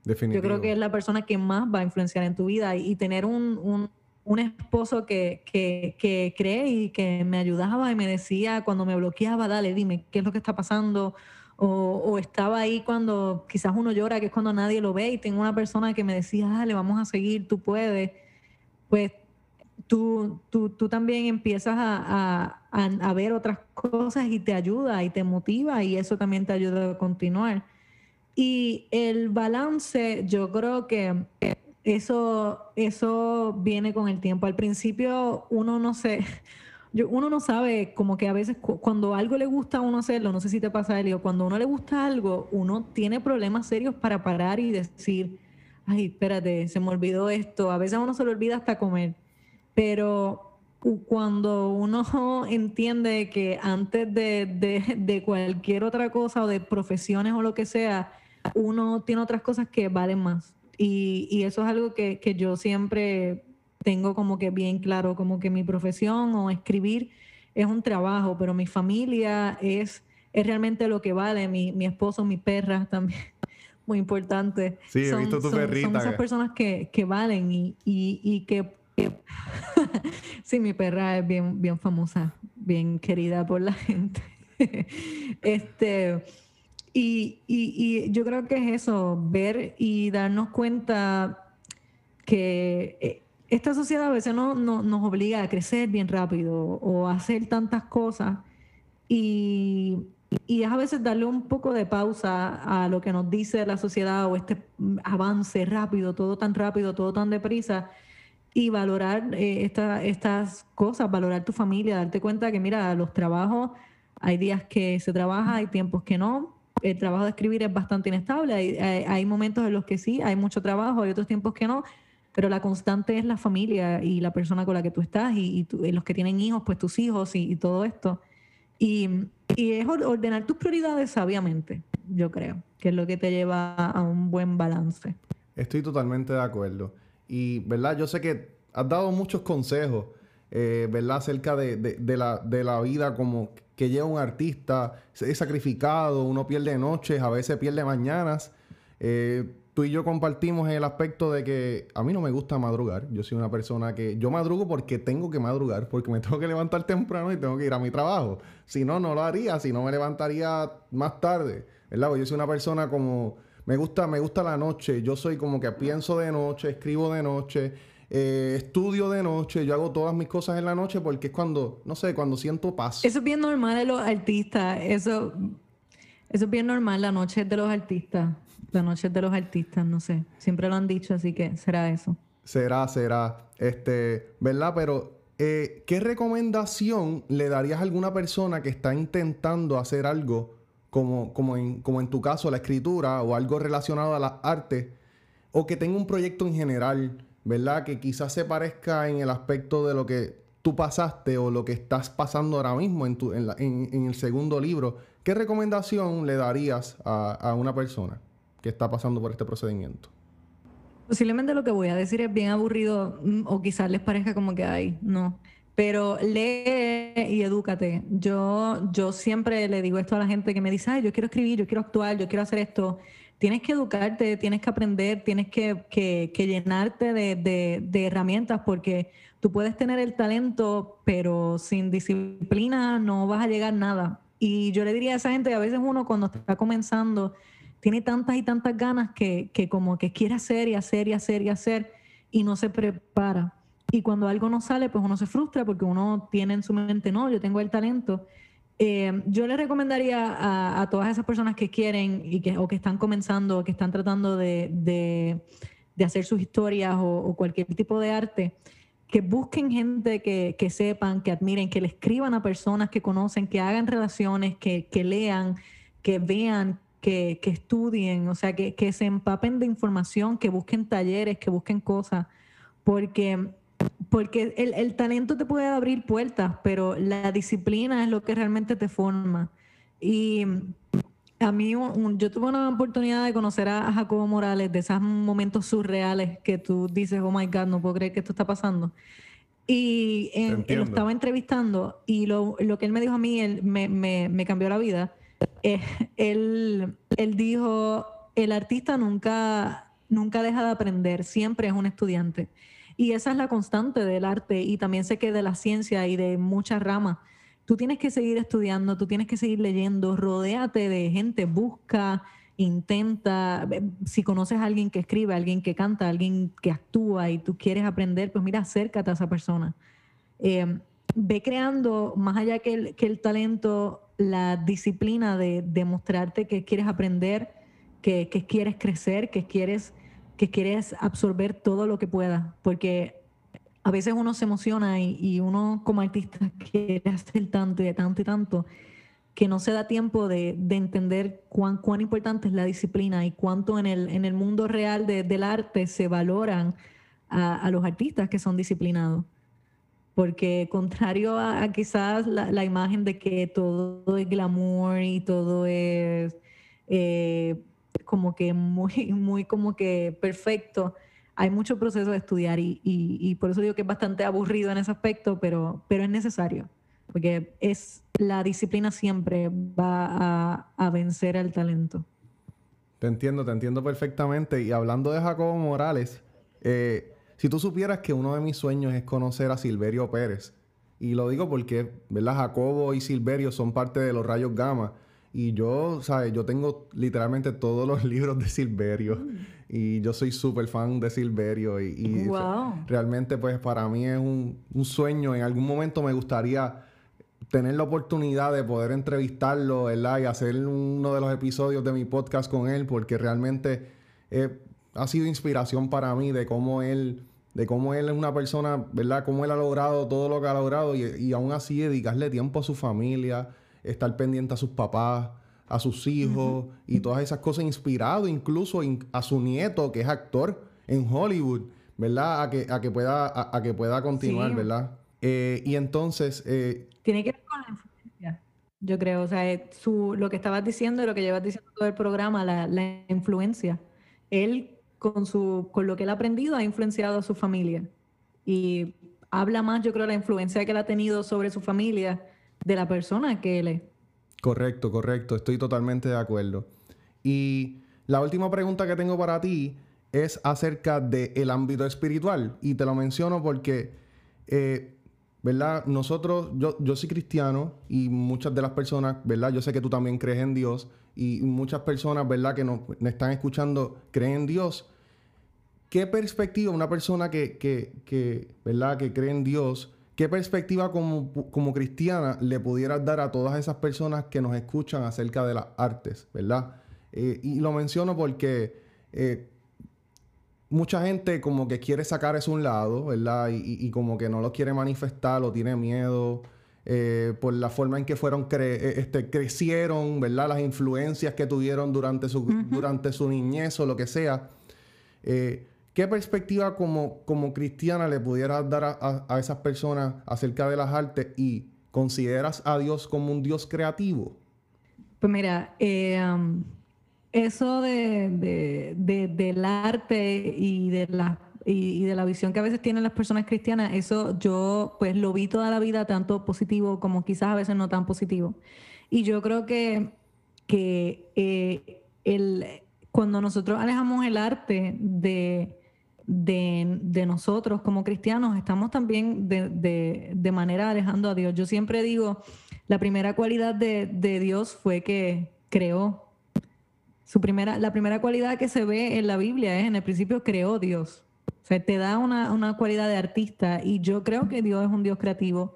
Definitivo. Yo creo que es la persona que más va a influenciar en tu vida y, tener un, un, un esposo que, que, que, cree y que me ayudaba y me decía cuando me bloqueaba, dale, dime, ¿qué es lo que está pasando? O, o, estaba ahí cuando quizás uno llora, que es cuando nadie lo ve y tengo una persona que me decía, dale, vamos a seguir, tú puedes. Pues tú, tú, tú también empiezas a, a, a, ver otras cosas y te ayuda y te motiva y eso también te ayuda a continuar. Y el balance, yo creo que eso, eso viene con el tiempo. Al principio uno no se... Yo, uno no sabe, como que a veces cuando algo le gusta a uno hacerlo, no sé si te pasa, Elio, cuando a uno le gusta algo, uno tiene problemas serios para parar y decir, ay, espérate, se me olvidó esto. A veces a uno se le olvida hasta comer. Pero cuando uno entiende que antes de, cualquier otra cosa o de profesiones o lo que sea, uno tiene otras cosas que valen más. Y, eso es algo que, yo siempre tengo como que bien claro, como que mi profesión o escribir es un trabajo, pero mi familia es, es realmente lo que vale, mi, mi esposo, mi perra también, muy importante. Sí, he visto tu perrita. Son esas personas que, valen y, y que sí, mi perra es bien, bien famosa, bien querida por la gente. este, y, y, yo creo que es eso, ver y darnos cuenta que eh, esta sociedad a veces no, nos obliga a crecer bien rápido o a hacer tantas cosas y, y es a veces darle un poco de pausa a lo que nos dice la sociedad o este avance rápido, todo tan rápido, todo tan deprisa y valorar eh, estas cosas, valorar tu familia, darte cuenta que, mira, los trabajos, hay días que se trabaja, hay tiempos que no. El trabajo de escribir es bastante inestable, hay, momentos en los que sí, hay mucho trabajo, hay otros tiempos que no, pero la constante es la familia y la persona con la que tú estás y, los que tienen hijos, pues tus hijos y, todo esto. Y, y, es ordenar tus prioridades sabiamente, yo creo, que es lo que te lleva a un buen balance. Estoy totalmente de acuerdo. Y, ¿verdad? Yo sé que has dado muchos consejos, eh, ¿verdad? Acerca de, de, la, de la vida como que lleva un artista, es sacrificado, uno pierde noches, a veces pierde mañanas. Eh, tú y yo compartimos el aspecto de que a mí no me gusta madrugar. Yo soy una persona que yo madrugo porque tengo que madrugar, porque me tengo que levantar temprano y tengo que ir a mi trabajo. Si no, no lo haría, si no me levantaría más tarde, ¿verdad? Porque yo soy una persona como me gusta me gusta la noche. Yo soy como que pienso de noche, escribo de noche. Eh, estudio de noche, yo hago todas mis cosas en la noche porque es cuando, no sé, cuando siento paz. Eso es bien normal de los artistas, eso, eso es bien normal, la noche de los artistas. La noche de los artistas, no sé. Siempre lo han dicho, así que será eso. Será, será. Este, ¿verdad? Pero, eh, ¿qué recomendación le darías a alguna persona que está intentando hacer algo como, como, en, como en tu caso la escritura o algo relacionado a las artes o que tenga un proyecto en general, ¿verdad? Que quizás se parezca en el aspecto de lo que tú pasaste o lo que estás pasando ahora mismo en, tu, en, en, el segundo libro. ¿Qué recomendación le darías a, a una persona? que está pasando por este procedimiento? Posiblemente lo que voy a decir es bien aburrido mm, o quizás les parezca como que hay, no. Pero lee y edúcate. Yo, yo siempre le digo esto a la gente que me dice, ay, yo quiero escribir, yo quiero actuar, yo quiero hacer esto. Tienes que educarte, tienes que aprender, tienes que, que, llenarte de, de, de herramientas porque tú puedes tener el talento, pero sin disciplina no vas a llegar a nada. Y yo le diría a esa gente, a veces uno cuando está comenzando, tiene tantas y tantas ganas que, como que quiere hacer y hacer y hacer y hacer y no se prepara. Y cuando algo no sale, pues uno se frustra porque uno tiene en su mente, no, yo tengo el talento. Eh, yo le recomendaría a, todas esas personas que quieren y que, o que están comenzando, o que están tratando de, hacer sus historias o, cualquier tipo de arte, que busquen gente que, sepan, que admiren, que le escriban a personas que conocen, que hagan relaciones, que, que lean, que vean, que, estudien, o sea, que, se empapen de información, que busquen talleres, que busquen cosas, porque, porque el, talento te puede abrir puertas, pero la disciplina es lo que realmente te forma. Y a mí, yo tuve una oportunidad de conocer a, Jacobo Morales, de esos momentos surreales que tú dices, oh my God, no puedo creer que esto está pasando. Y él lo estaba entrevistando y lo, que él me dijo a mí él, me, me, me cambió la vida eh, él, él dijo, el artista nunca, nunca deja de aprender, siempre es un estudiante. Y esa es la constante del arte y también sé que de la ciencia y de muchas ramas. Tú tienes que seguir estudiando, tú tienes que seguir leyendo, rodéate de gente, busca, intenta, si conoces a alguien que escribe, a alguien que canta, a alguien que actúa y tú quieres aprender, pues mira, acércate a esa persona. Eh, ve creando, más allá que el, que el talento, la disciplina de demostrarte que quieres aprender, que, quieres crecer, que quieres, que quieres absorber todo lo que puedas, porque a veces uno se emociona y, uno como artista quiere hacer tanto y tanto y tanto que no se da tiempo de, entender cuán, cuán importante es la disciplina y cuánto en el, en el mundo real del arte se valoran a los artistas que son disciplinados. Porque contrario a, quizás la, imagen de que todo es glamour y todo es eh, como que muy, muy como que perfecto, hay mucho proceso de estudiar y, por eso digo que es bastante aburrido en ese aspecto, pero, pero es necesario, porque es la disciplina siempre va a, vencer al talento. Te entiendo, te entiendo perfectamente. Y hablando de Jacobo Morales, eh, si tú supieras que uno de mis sueños es conocer a Silverio Pérez, y lo digo porque, ¿verdad? Jacobo y Silverio son parte de los rayos gamma. Y yo, ¿sabes? Yo tengo literalmente todos los libros de Silverio. Mm. Y yo soy súper fan de Silverio. Y, realmente, pues, para mí es un, un, sueño. En algún momento me gustaría tener la oportunidad de poder entrevistarlo, ¿verdad? Y hacer uno de los episodios de mi podcast con él, porque realmente eh, ha sido inspiración para mí de cómo él de cómo él es una persona, ¿verdad? Cómo él ha logrado todo lo que ha logrado y, aún así dedicarle tiempo a su familia, estar pendiente a sus papás, a sus hijos y todas esas cosas, inspirado incluso a su nieto que es actor en Hollywood. ¿verdad? A que, a que, pueda, a, que pueda continuar, ¿verdad? Eh, y entonces... Eh, Tiene que ver con la influencia, yo creo. O sea, su, lo que estabas diciendo y lo que llevas diciendo todo el programa, la, la influencia. Él, con, su, con lo que él ha aprendido, ha influenciado a su familia. Y habla más, yo creo, la influencia que él ha tenido sobre su familia de la persona que él es. Correcto, correcto. Estoy totalmente de acuerdo. Y la última pregunta que tengo para ti es acerca del ámbito espiritual. Y te lo menciono porque, eh, ¿verdad? Nosotros, yo, yo soy cristiano y muchas de las personas, ¿verdad? Yo sé que tú también crees en Dios y muchas personas, ¿verdad? Que nos, están escuchando creen en Dios. ¿Qué perspectiva una persona que, que, que, ¿verdad? que cree en Dios, qué perspectiva como, como cristiana le pudieras dar a todas esas personas que nos escuchan acerca de las artes, ¿verdad? Eh, y lo menciono porque eh, mucha gente como que quiere sacar eso a un lado, ¿verdad? Y, como que no lo quiere manifestar o tiene miedo eh, por la forma en que fueron este, crecieron, ¿verdad? Las influencias que tuvieron durante su, durante su niñez o lo que sea. ¿Qué perspectiva como, como cristiana le pudieras dar a, a, esas personas acerca de las artes y consideras a Dios como un Dios creativo? Pues mira, eh, um, eso de, del arte y de la y, de la visión que a veces tienen las personas cristianas, eso yo pues lo vi toda la vida tanto positivo como quizás a veces no tan positivo. Y yo creo que, que eh, el, cuando nosotros alejamos el arte de, de, nosotros como cristianos, estamos también de, de, manera alejando a Dios. Yo siempre digo, la primera cualidad de, Dios fue que creó. Su primera, la primera cualidad que se ve en la Biblia es, en el principio, creó Dios. O sea, te da una, una cualidad de artista y yo creo que Dios es un Dios creativo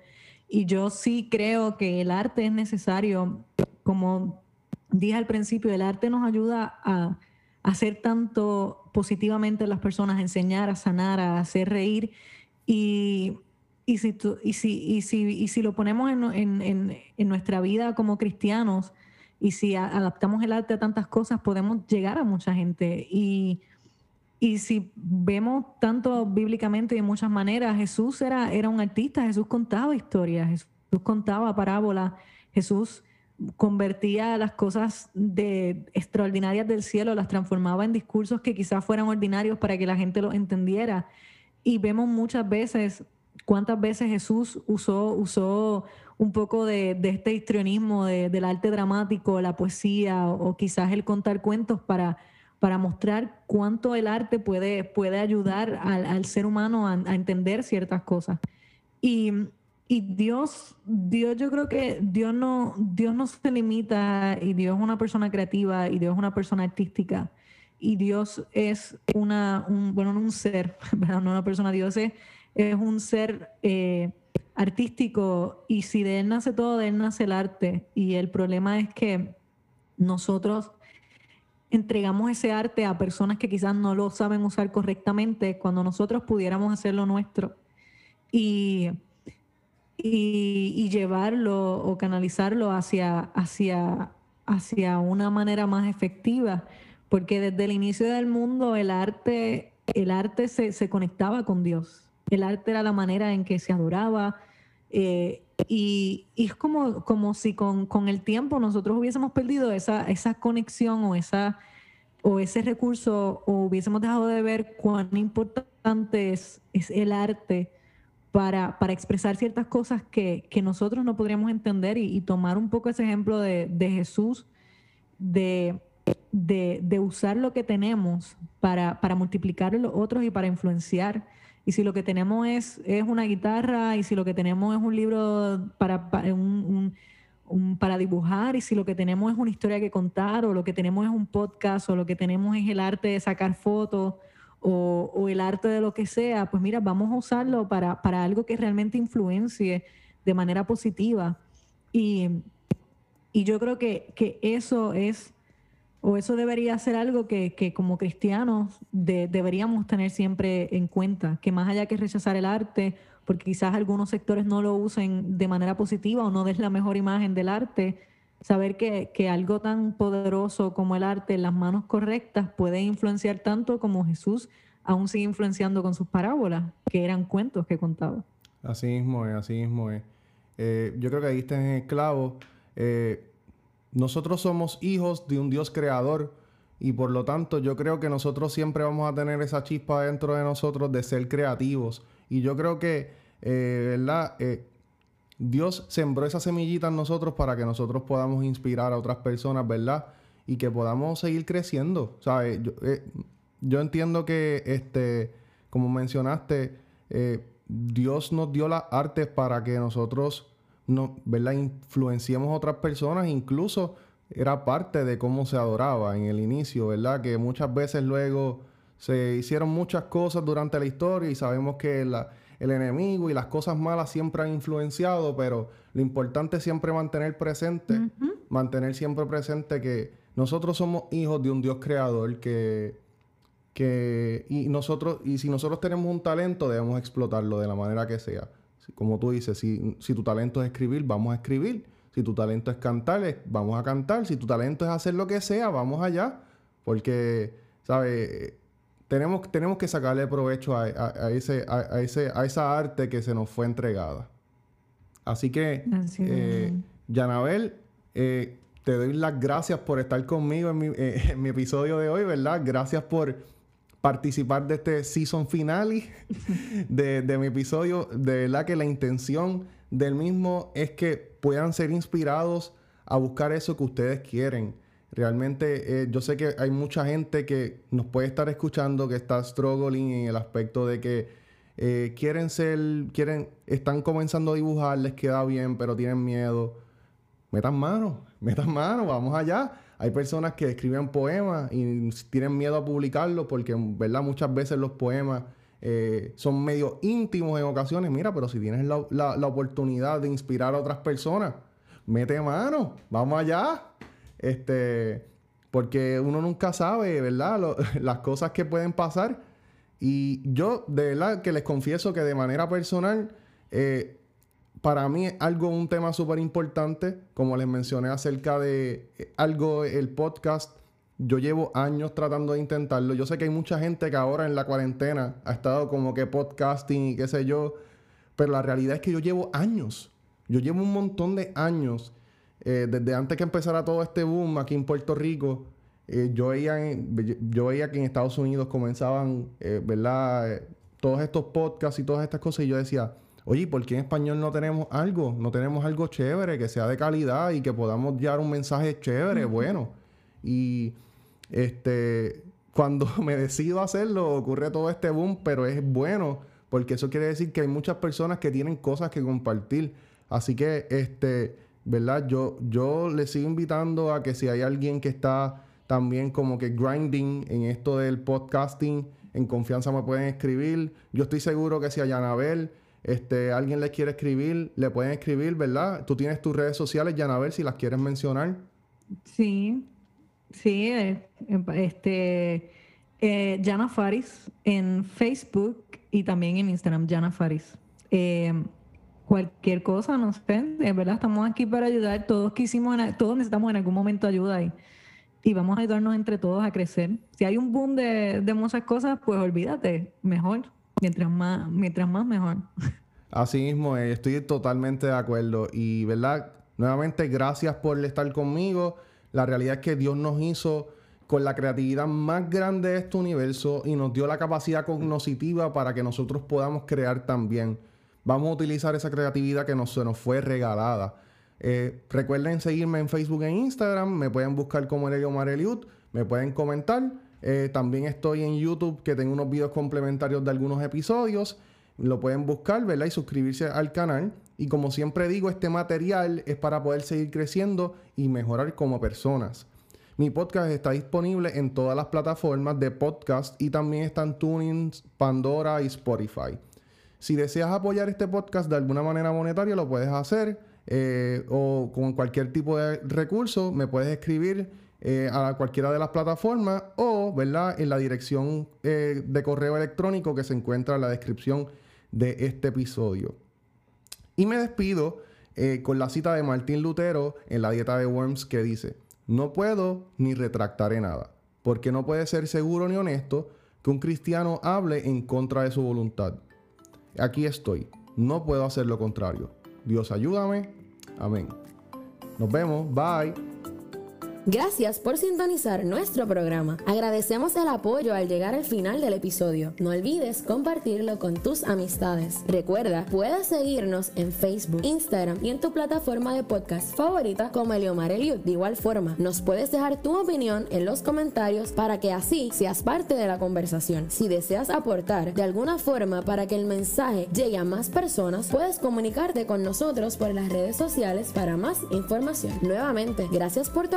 y yo sí creo que el arte es necesario, como dije al principio, el arte nos ayuda a hacer tanto positivamente a las personas, enseñar, a sanar, a hacer reír. Y, y, si, y, si, y, si, y si lo ponemos en, en, en, nuestra vida como cristianos y si adaptamos el arte a tantas cosas, podemos llegar a mucha gente. Y, y si vemos tanto bíblicamente y de muchas maneras, Jesús era, era un artista, Jesús contaba historias, Jesús contaba parábolas, Jesús convertía las cosas de extraordinarias del cielo, las transformaba en discursos que quizás fueran ordinarios para que la gente lo entendiera. Y vemos muchas veces cuántas veces Jesús usó, usó un poco de, este histrionismo del arte dramático, la poesía o, quizás el contar cuentos para, para mostrar cuánto el arte puede, puede ayudar al, ser humano a entender ciertas cosas. Y y Dios, Dios, yo creo que Dios no, Dios no se limita y Dios es una persona creativa y Dios es una persona artística y Dios es una, un, bueno, no un ser, no una persona, Dios es, es un ser eh, artístico y si de Él nace todo, de Él nace el arte y el problema es que nosotros entregamos ese arte a personas que quizás no lo saben usar correctamente cuando nosotros pudiéramos hacerlo nuestro. Y y, llevarlo o canalizarlo hacia, hacia, hacia una manera más efectiva, porque desde el inicio del mundo el arte, el arte se, se conectaba con Dios, el arte era la manera en que se adoraba. Eh, y, y, es como, como si con, con, el tiempo nosotros hubiésemos perdido esa, esa conexión o, esa, o ese recurso o hubiésemos dejado de ver cuán importante es, es el arte para, para expresar ciertas cosas que, que, nosotros no podríamos entender y, tomar un poco ese ejemplo de, de Jesús, de, de, de, usar lo que tenemos para, para multiplicar a los otros y para influenciar. Y si lo que tenemos es, es una guitarra, y si lo que tenemos es un libro para, para, un, un, para dibujar, y si lo que tenemos es una historia que contar, o lo que tenemos es un podcast, o lo que tenemos es el arte de sacar fotos, o, el arte de lo que sea, pues mira, vamos a usarlo para, para algo que realmente influencie de manera positiva. Y, y yo creo que, que, eso es, o eso debería ser algo que, que como cristianos deberíamos tener siempre en cuenta, que más allá que rechazar el arte, porque quizás algunos sectores no lo usen de manera positiva o no des la mejor imagen del arte, saber que, que, algo tan poderoso como el arte en las manos correctas puede influenciar tanto como Jesús aún sigue influenciando con sus parábolas, que eran cuentos que contaba. Así mismo es, así mismo es. Eh, yo creo que ahí está en el clavo. Eh, nosotros somos hijos de un Dios creador y por lo tanto yo creo que nosotros siempre vamos a tener esa chispa dentro de nosotros de ser creativos. Y yo creo que, eh, ¿verdad? Dios sembró esa semillita en nosotros para que nosotros podamos inspirar a otras personas, ¿verdad? Y que podamos seguir creciendo. Yo, yo entiendo que, este, como mencionaste, eh, Dios nos dio las artes para que nosotros, no, ¿verdad? Influenciemos a otras personas, incluso era parte de cómo se adoraba en el inicio, ¿verdad? Que muchas veces luego se hicieron muchas cosas durante la historia y sabemos que el enemigo y las cosas malas siempre han influenciado, pero lo importante es siempre mantener presente, mantener siempre presente que nosotros somos hijos de un Dios creador que que y nosotros y si nosotros tenemos un talento debemos explotarlo de la manera que sea. Como tú dices si, si tu talento es escribir vamos a escribir. Si tu talento es cantar vamos a cantar. Si tu talento es hacer lo que sea vamos allá. Porque sabes tenemos tenemos que sacarle provecho a, a, ese a, ese a esa arte que se nos fue entregada así que eh, Yanabel eh, te doy las gracias por estar conmigo en mi, eh, en mi episodio de hoy, ¿verdad? Gracias por participar de este season finale de, de mi episodio. De verdad que la intención del mismo es que puedan ser inspirados a buscar eso que ustedes quieren. Realmente eh, yo sé que hay mucha gente que nos puede estar escuchando que está struggling en el aspecto de que eh, quieren ser, quieren, están comenzando a dibujar, les queda bien, pero tienen miedo. Metan mano, metan mano, vamos allá. Hay personas que escriben poemas y tienen miedo a publicarlos porque, ¿verdad? Muchas veces los poemas eh, son medio íntimos en ocasiones. Mira, pero si tienes la, oportunidad de inspirar a otras personas, mete mano, vamos allá. Este, porque uno nunca sabe, ¿verdad? las cosas que pueden pasar. Y yo, de verdad, que les confieso que de manera personal, eh, para mí es algo, un tema súper importante, como les mencioné acerca de eh, algo, el podcast. Yo llevo años tratando de intentarlo. Yo sé que hay mucha gente que ahora en la cuarentena ha estado como que podcasting y qué sé yo, pero la realidad es que yo llevo años. Yo llevo un montón de años. Eh, desde antes que empezara todo este boom aquí en Puerto Rico, eh, yo, veía yo veía que en Estados Unidos comenzaban, ¿verdad? todos estos podcasts y todas estas cosas y yo decía, Oye, ¿por qué en español no tenemos algo? No tenemos algo chévere, que sea de calidad y que podamos dar un mensaje chévere, bueno. Y este, cuando me decido hacerlo, ocurre todo este boom, pero es bueno, porque eso quiere decir que hay muchas personas que tienen cosas que compartir. Así que, este, ¿verdad? Yo, yo les sigo invitando a que si hay alguien que está también como que grinding en esto del podcasting, en confianza me pueden escribir. Yo estoy seguro que si hay Anabel este, alguien le quiere escribir, le pueden escribir, ¿verdad? Tú tienes tus redes sociales, ver si las quieres mencionar. Sí, sí, eh, este, eh, Jana Faris en Facebook y también en Instagram, Jana Faris. Eh, cualquier cosa, no sé, en verdad estamos aquí para ayudar. Todos quisimos, todos necesitamos en algún momento ayuda y, y vamos a ayudarnos entre todos a crecer. Si hay un boom de, de muchas cosas, pues olvídate, mejor. Mientras más, mientras más mejor. Así mismo, eh, estoy totalmente de acuerdo. Y, ¿verdad? Nuevamente, gracias por estar conmigo. La realidad es que Dios nos hizo con la creatividad más grande de este universo y nos dio la capacidad cognoscitiva para que nosotros podamos crear también. Vamos a utilizar esa creatividad que nos, se nos fue regalada. Eh, recuerden seguirme en Facebook e Instagram. Me pueden buscar como Elio Mareliud. Me pueden comentar. Eh, también estoy en YouTube que tengo unos videos complementarios de algunos episodios. Lo pueden buscar, ¿verdad? Y suscribirse al canal. Y como siempre digo, este material es para poder seguir creciendo y mejorar como personas. Mi podcast está disponible en todas las plataformas de podcast y también están Tuning, Pandora y Spotify. Si deseas apoyar este podcast de alguna manera monetaria, lo puedes hacer. Eh, o con cualquier tipo de recurso, me puedes escribir eh, a cualquiera de las plataformas o, ¿verdad?, en la dirección eh, de correo electrónico que se encuentra en la descripción de este episodio. Y me despido con la cita de Martín Lutero en la dieta de Worms que dice, no puedo ni retractaré nada, porque no puede ser seguro ni honesto que un cristiano hable en contra de su voluntad. Aquí estoy. No puedo hacer lo contrario. Dios ayúdame. Amén. Nos vemos. Bye. Gracias por sintonizar nuestro programa. Agradecemos el apoyo al llegar al final del episodio. No olvides compartirlo con tus amistades. Recuerda, puedes seguirnos en Facebook, Instagram y en tu plataforma de podcast favorita como Eliomar Eliud. De igual forma, nos puedes dejar tu opinión en los comentarios para que así seas parte de la conversación. Si deseas aportar de alguna forma para que el mensaje llegue a más personas, puedes comunicarte con nosotros por las redes sociales para más información. Nuevamente, gracias por tu